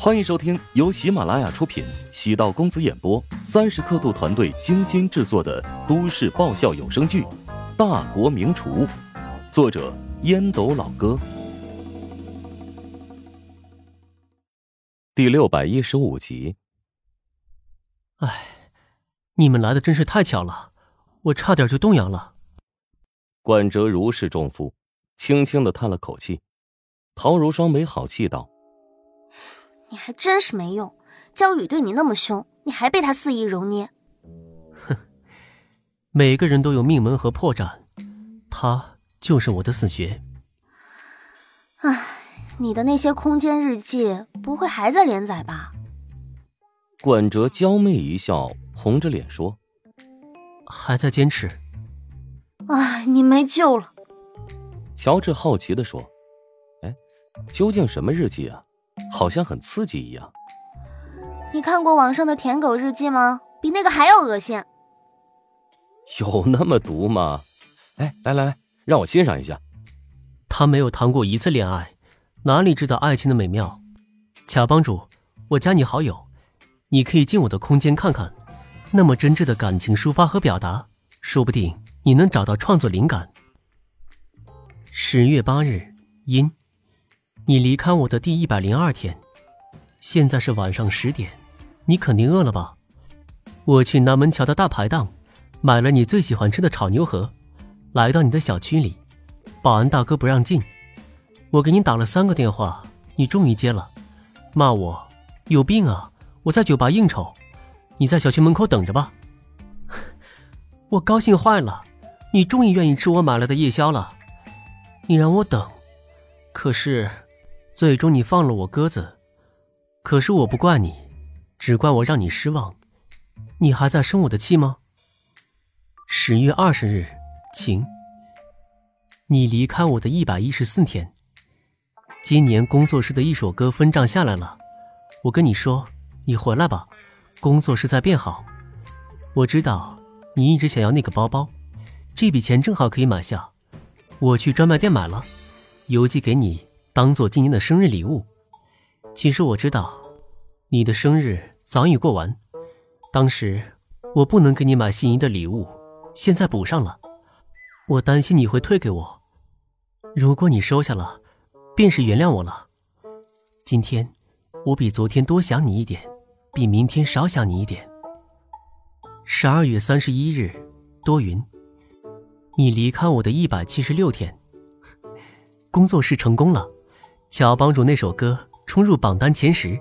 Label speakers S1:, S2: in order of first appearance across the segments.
S1: 欢迎收听由喜马拉雅出品、喜道公子演播、三十刻度团队精心制作的都市爆笑有声剧《大国名厨》，作者烟斗老哥，第六百一十五集。
S2: 哎，你们来的真是太巧了，我差点就动摇了。
S1: 管哲如释重负，轻轻的叹了口气。陶如霜没好气道。
S3: 你还真是没用，焦宇对你那么凶，你还被他肆意揉捏。
S2: 哼，每个人都有命门和破绽，他就是我的死穴。
S3: 唉，你的那些空间日记不会还在连载吧？
S1: 管哲娇媚一笑，红着脸说：“
S2: 还在坚持。”
S3: 唉，你没救了。
S1: 乔治好奇的说：“哎，究竟什么日记啊？”好像很刺激一样。
S3: 你看过网上的舔狗日记吗？比那个还要恶心。
S1: 有那么毒吗？哎，来来来，让我欣赏一下。
S2: 他没有谈过一次恋爱，哪里知道爱情的美妙？乔帮主，我加你好友，你可以进我的空间看看。那么真挚的感情抒发和表达，说不定你能找到创作灵感。十月八日，阴。你离开我的第一百零二天，现在是晚上十点，你肯定饿了吧？我去南门桥的大排档，买了你最喜欢吃的炒牛河，来到你的小区里，保安大哥不让进，我给你打了三个电话，你终于接了，骂我有病啊！我在酒吧应酬，你在小区门口等着吧。我高兴坏了，你终于愿意吃我买来的夜宵了，你让我等，可是。最终你放了我鸽子，可是我不怪你，只怪我让你失望。你还在生我的气吗？十月二十日，晴。你离开我的一百一十四天，今年工作室的一首歌分账下来了。我跟你说，你回来吧，工作室在变好。我知道你一直想要那个包包，这笔钱正好可以买下。我去专卖店买了，邮寄给你。当做今年的生日礼物。其实我知道，你的生日早已过完。当时我不能给你买心仪的礼物，现在补上了。我担心你会退给我。如果你收下了，便是原谅我了。今天我比昨天多想你一点，比明天少想你一点。十二月三十一日，多云。你离开我的一百七十六天，工作室成功了。乔帮主那首歌冲入榜单前十，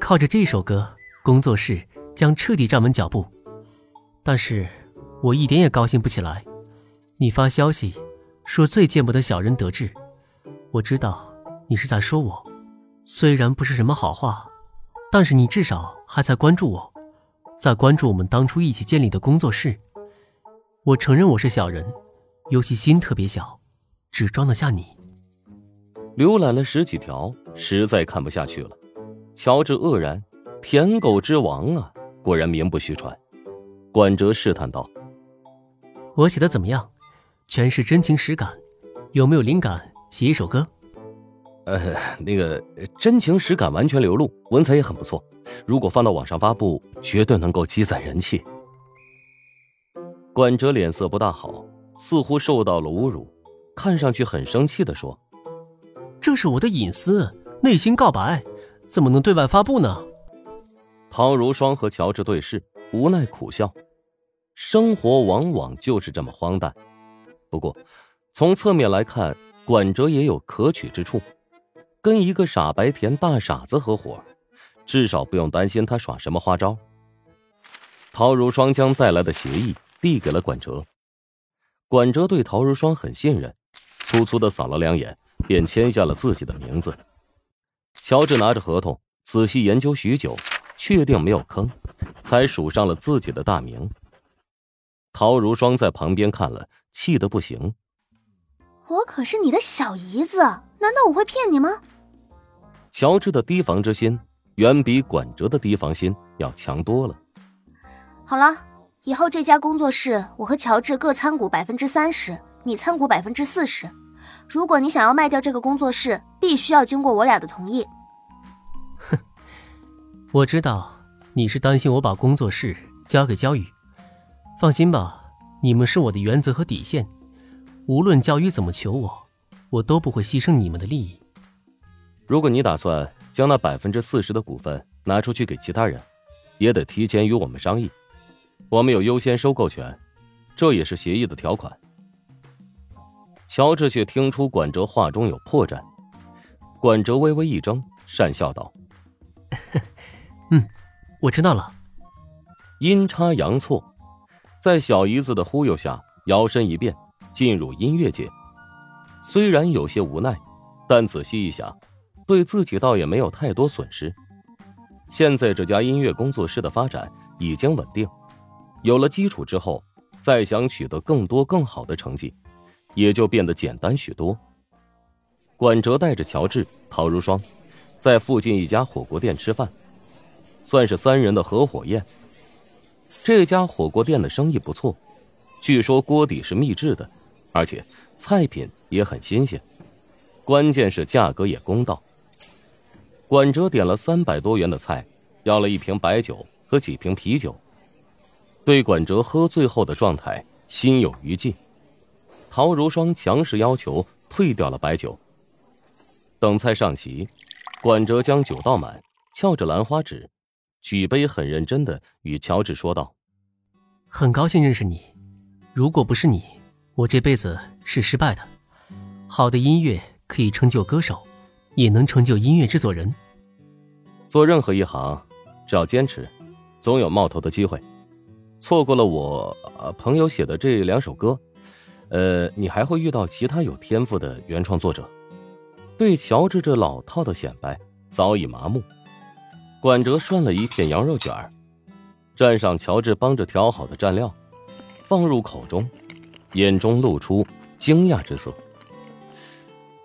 S2: 靠着这首歌，工作室将彻底站稳脚步。但是，我一点也高兴不起来。你发消息说最见不得小人得志，我知道你是在说我，虽然不是什么好话，但是你至少还在关注我，在关注我们当初一起建立的工作室。我承认我是小人，尤其心特别小，只装得下你。
S1: 浏览了十几条，实在看不下去了。乔治愕然：“舔狗之王啊，果然名不虚传。”管哲试探道：“
S2: 我写的怎么样？全是真情实感，有没有灵感写一首歌？”“
S1: 呃，那个真情实感完全流露，文采也很不错。如果放到网上发布，绝对能够积攒人气。”管哲脸色不大好，似乎受到了侮辱，看上去很生气的说。
S2: 这是我的隐私，内心告白，怎么能对外发布呢？
S1: 陶如霜和乔治对视，无奈苦笑。生活往往就是这么荒诞。不过，从侧面来看，管哲也有可取之处。跟一个傻白甜大傻子合伙，至少不用担心他耍什么花招。陶如霜将带来的协议递给了管哲，管哲对陶如霜很信任，粗粗的扫了两眼。便签下了自己的名字。乔治拿着合同，仔细研究许久，确定没有坑，才署上了自己的大名。陶如霜在旁边看了，气得不行。
S3: 我可是你的小姨子，难道我会骗你吗？
S1: 乔治的提防之心，远比管哲的提防心要强多了。
S3: 好了，以后这家工作室，我和乔治各参股百分之三十，你参股百分之四十。如果你想要卖掉这个工作室，必须要经过我俩的同意。
S2: 哼，我知道你是担心我把工作室交给焦宇。放心吧，你们是我的原则和底线，无论焦宇怎么求我，我都不会牺牲你们的利益。
S1: 如果你打算将那百分之四十的股份拿出去给其他人，也得提前与我们商议，我们有优先收购权，这也是协议的条款。乔治却听出管哲话中有破绽，管哲微微一怔，讪笑道：“
S2: 嗯，我知道了。”
S1: 阴差阳错，在小姨子的忽悠下，摇身一变进入音乐界。虽然有些无奈，但仔细一想，对自己倒也没有太多损失。现在这家音乐工作室的发展已经稳定，有了基础之后，再想取得更多更好的成绩。也就变得简单许多。管哲带着乔治、陶如霜，在附近一家火锅店吃饭，算是三人的合伙宴。这家火锅店的生意不错，据说锅底是秘制的，而且菜品也很新鲜，关键是价格也公道。管哲点了三百多元的菜，要了一瓶白酒和几瓶啤酒，对管哲喝醉后的状态心有余悸。陶如霜强势要求退掉了白酒。等菜上齐，管哲将酒倒满，翘着兰花指，举杯，很认真的与乔治说道：“
S2: 很高兴认识你。如果不是你，我这辈子是失败的。好的音乐可以成就歌手，也能成就音乐制作人。
S1: 做任何一行，只要坚持，总有冒头的机会。错过了我朋友写的这两首歌。”呃，你还会遇到其他有天赋的原创作者。对乔治这老套的显摆早已麻木。管哲涮了一片羊肉卷蘸上乔治帮着调好的蘸料，放入口中，眼中露出惊讶之色。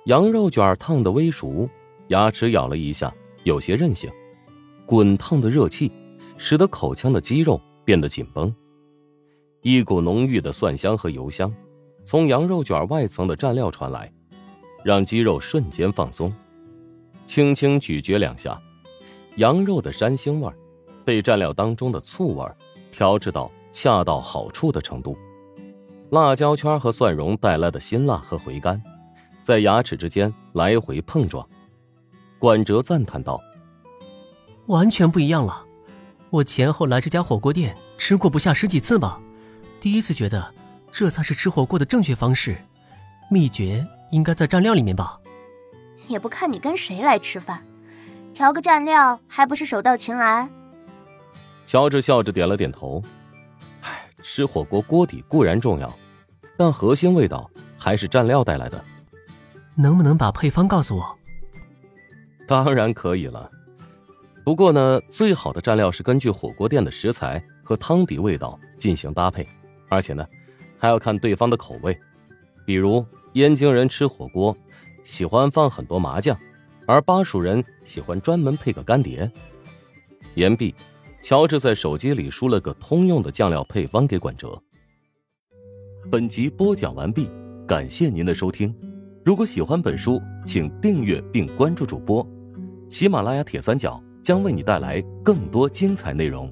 S1: 羊肉卷烫得微熟，牙齿咬了一下，有些韧性。滚烫的热气使得口腔的肌肉变得紧绷，一股浓郁的蒜香和油香。从羊肉卷外层的蘸料传来，让肌肉瞬间放松。轻轻咀嚼两下，羊肉的膻腥味被蘸料当中的醋味调制到恰到好处的程度。辣椒圈和蒜蓉带来的辛辣和回甘，在牙齿之间来回碰撞。管哲赞叹道：“
S2: 完全不一样了，我前后来这家火锅店吃过不下十几次吧，第一次觉得。”这才是吃火锅的正确方式，秘诀应该在蘸料里面吧？
S3: 也不看你跟谁来吃饭，调个蘸料还不是手到擒来？
S1: 乔治笑着点了点头。唉，吃火锅锅底固然重要，但核心味道还是蘸料带来的。
S2: 能不能把配方告诉我？
S1: 当然可以了。不过呢，最好的蘸料是根据火锅店的食材和汤底味道进行搭配，而且呢。还要看对方的口味，比如燕京人吃火锅喜欢放很多麻酱，而巴蜀人喜欢专门配个干碟。言毕，乔治在手机里输了个通用的酱料配方给管哲。本集播讲完毕，感谢您的收听。如果喜欢本书，请订阅并关注主播。喜马拉雅铁三角将为你带来更多精彩内容。